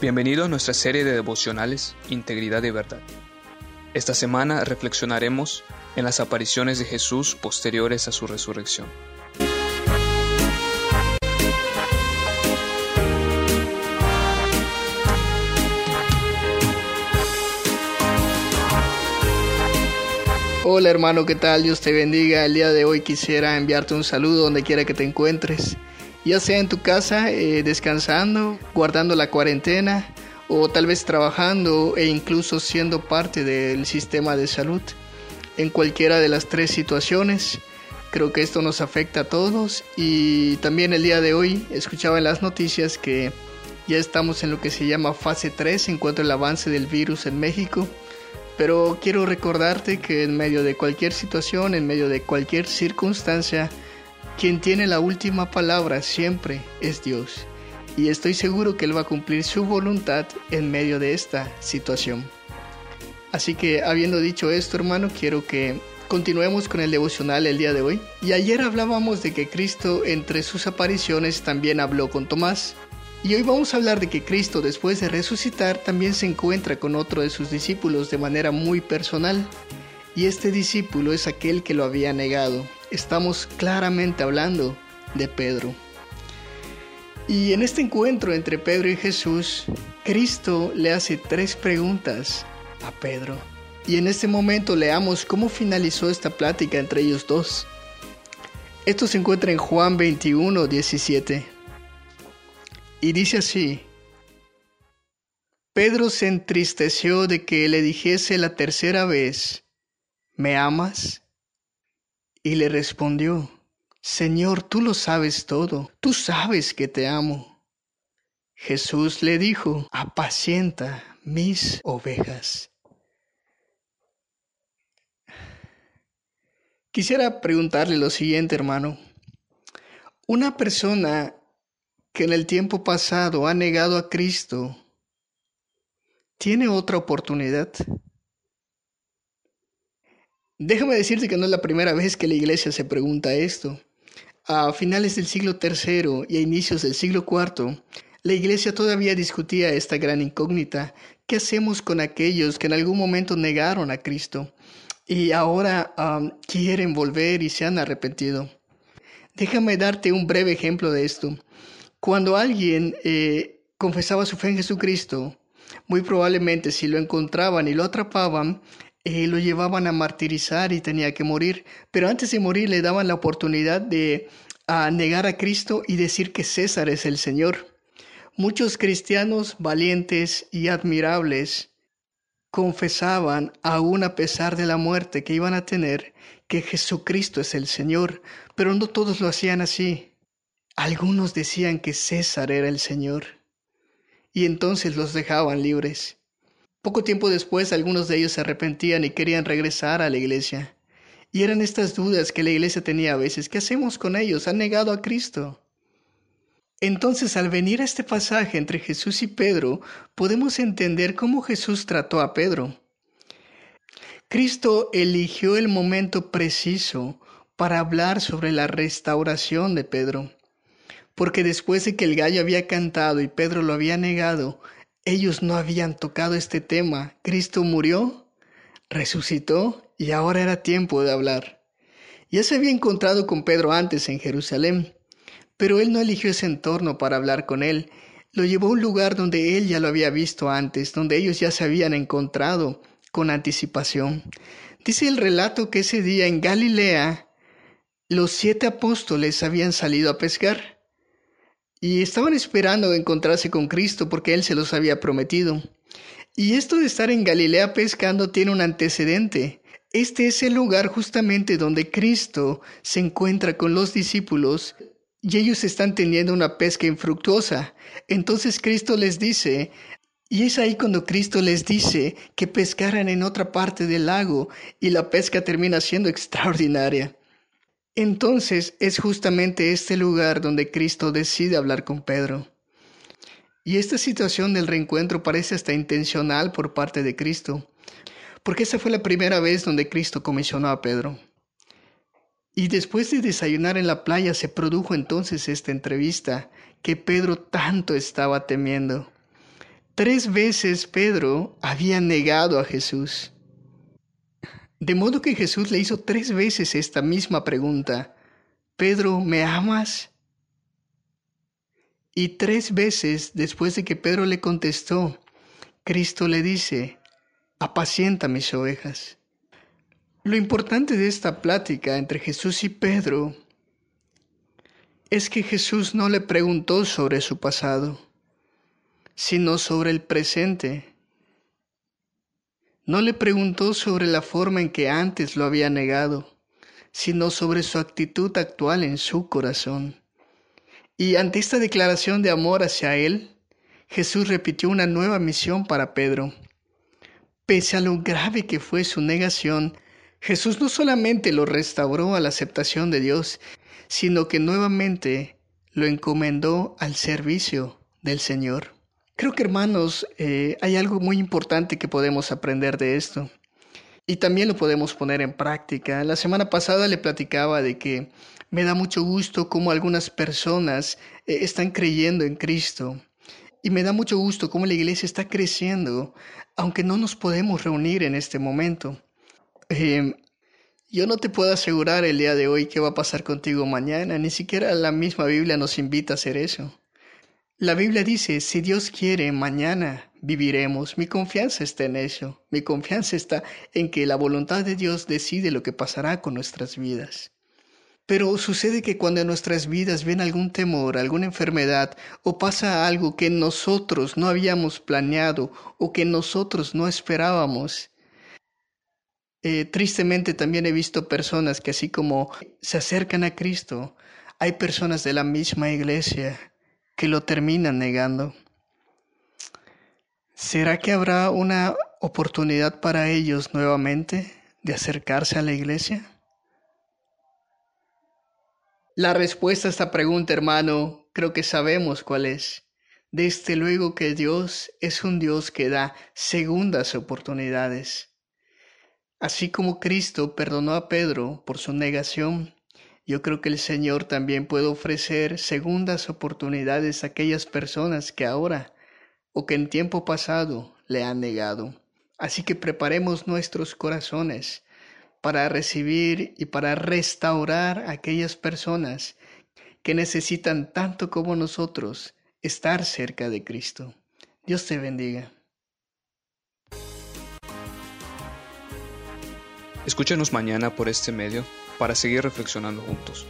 Bienvenido a nuestra serie de devocionales Integridad y Verdad. Esta semana reflexionaremos en las apariciones de Jesús posteriores a su resurrección. Hola hermano, ¿qué tal? Dios te bendiga. El día de hoy quisiera enviarte un saludo donde quiera que te encuentres ya sea en tu casa eh, descansando, guardando la cuarentena o tal vez trabajando e incluso siendo parte del sistema de salud. En cualquiera de las tres situaciones, creo que esto nos afecta a todos y también el día de hoy escuchaba en las noticias que ya estamos en lo que se llama fase 3 en cuanto al avance del virus en México. Pero quiero recordarte que en medio de cualquier situación, en medio de cualquier circunstancia, quien tiene la última palabra siempre es Dios, y estoy seguro que Él va a cumplir su voluntad en medio de esta situación. Así que habiendo dicho esto, hermano, quiero que continuemos con el devocional el día de hoy. Y ayer hablábamos de que Cristo entre sus apariciones también habló con Tomás. Y hoy vamos a hablar de que Cristo después de resucitar también se encuentra con otro de sus discípulos de manera muy personal. Y este discípulo es aquel que lo había negado, estamos claramente hablando de Pedro. Y en este encuentro entre Pedro y Jesús, Cristo le hace tres preguntas a Pedro. Y en este momento leamos cómo finalizó esta plática entre ellos dos. Esto se encuentra en Juan 21, 17. Y dice así, Pedro se entristeció de que le dijese la tercera vez, ¿me amas? Y le respondió, Señor, tú lo sabes todo, tú sabes que te amo. Jesús le dijo, apacienta mis ovejas. Quisiera preguntarle lo siguiente, hermano. Una persona que en el tiempo pasado ha negado a Cristo, ¿tiene otra oportunidad? Déjame decirte que no es la primera vez que la iglesia se pregunta esto. A finales del siglo III y a inicios del siglo IV, la iglesia todavía discutía esta gran incógnita. ¿Qué hacemos con aquellos que en algún momento negaron a Cristo y ahora quieren volver y se han arrepentido? Déjame darte un breve ejemplo de esto. Cuando alguien eh, confesaba su fe en Jesucristo, muy probablemente si lo encontraban y lo atrapaban, eh, lo llevaban a martirizar y tenía que morir, pero antes de morir le daban la oportunidad de negar a Cristo y decir que César es el Señor. Muchos cristianos valientes y admirables confesaban, aún a pesar de la muerte que iban a tener, que Jesucristo es el Señor, pero no todos lo hacían así. Algunos decían que César era el Señor, y entonces los dejaban libres. Poco tiempo después algunos de ellos se arrepentían y querían regresar a la iglesia. Y eran estas dudas que la iglesia tenía a veces. ¿Qué hacemos con ellos? Han negado a Cristo. Entonces, al venir a este pasaje entre Jesús y Pedro, podemos entender cómo Jesús trató a Pedro. Cristo eligió el momento preciso para hablar sobre la restauración de Pedro, porque después de que el gallo había cantado y Pedro lo había negado, ellos no habían tocado este tema. Cristo murió, resucitó y ahora era tiempo de hablar. Ya se había encontrado con Pedro antes en Jerusalén, pero él no eligió ese entorno para hablar con él. Lo llevó a un lugar donde él ya lo había visto antes, donde ellos ya se habían encontrado con anticipación. Dice el relato que ese día en Galilea los siete apóstoles habían salido a pescar y estaban esperando encontrarse con Cristo porque Él se los había prometido. Y esto de estar en Galilea pescando tiene un antecedente. Este es el lugar justamente donde Cristo se encuentra con los discípulos y ellos están teniendo una pesca infructuosa. Entonces Cristo les dice, y es ahí cuando Cristo les dice que pescaran en otra parte del lago y la pesca termina siendo extraordinaria. Entonces es justamente este lugar donde Cristo decide hablar con Pedro. Y esta situación del reencuentro parece hasta intencional por parte de Cristo, porque esa fue la primera vez donde Cristo comisionó a Pedro. Y después de desayunar en la playa se produjo entonces esta entrevista que Pedro tanto estaba temiendo. Tres veces Pedro había negado a Jesús. De modo que Jesús le hizo tres veces esta misma pregunta. Pedro, ¿me amas? Y tres veces después de que Pedro le contestó, Cristo le dice, apacienta mis ovejas. Lo importante de esta plática entre Jesús y Pedro es que Jesús no le preguntó sobre su pasado, sino sobre el presente. No le preguntó sobre la forma en que antes lo había negado, sino sobre su actitud actual en su corazón. Y ante esta declaración de amor hacia él, Jesús repitió una nueva misión para Pedro. Pese a lo grave que fue su negación, Jesús no solamente lo restauró a la aceptación de Dios, sino que nuevamente lo encomendó al servicio del Señor. Creo que hermanos, eh, hay algo muy importante que podemos aprender de esto y también lo podemos poner en práctica. La semana pasada le platicaba de que me da mucho gusto cómo algunas personas eh, están creyendo en Cristo. Y me da mucho gusto cómo la iglesia está creciendo, aunque no nos podemos reunir en este momento. Em, yo no te puedo asegurar el día de hoy qué va a pasar contigo mañana, ni siquiera la misma Biblia nos invita a hacer eso. La Biblia dice, si Dios quiere, mañana viviremos. Mi confianza está en eso. Mi confianza está en que la voluntad de Dios decide lo que pasará con nuestras vidas. Pero sucede que cuando en nuestras vidas viene algún temor, alguna enfermedad o pasa algo que nosotros no habíamos planeado o que nosotros no esperábamos, eh, tristemente también he visto personas que así como se acercan a Cristo, hay personas de la misma iglesia que lo terminan negando. ¿Será que habrá una oportunidad para ellos nuevamente de acercarse a la iglesia? La respuesta a esta pregunta, hermano, creo que sabemos cuál es. Desde luego que Dios es un Dios que da segundas oportunidades. Así como Cristo perdonó a Pedro por su negación, yo creo que el Señor también puede ofrecer segundas oportunidades a aquellas personas que ahora o que en tiempo pasado le han negado. Así que preparemos nuestros corazones para recibir y para restaurar a aquellas personas que necesitan tanto como nosotros estar cerca de Cristo. Dios te bendiga. Escúchanos mañana por este medio para seguir reflexionando juntos.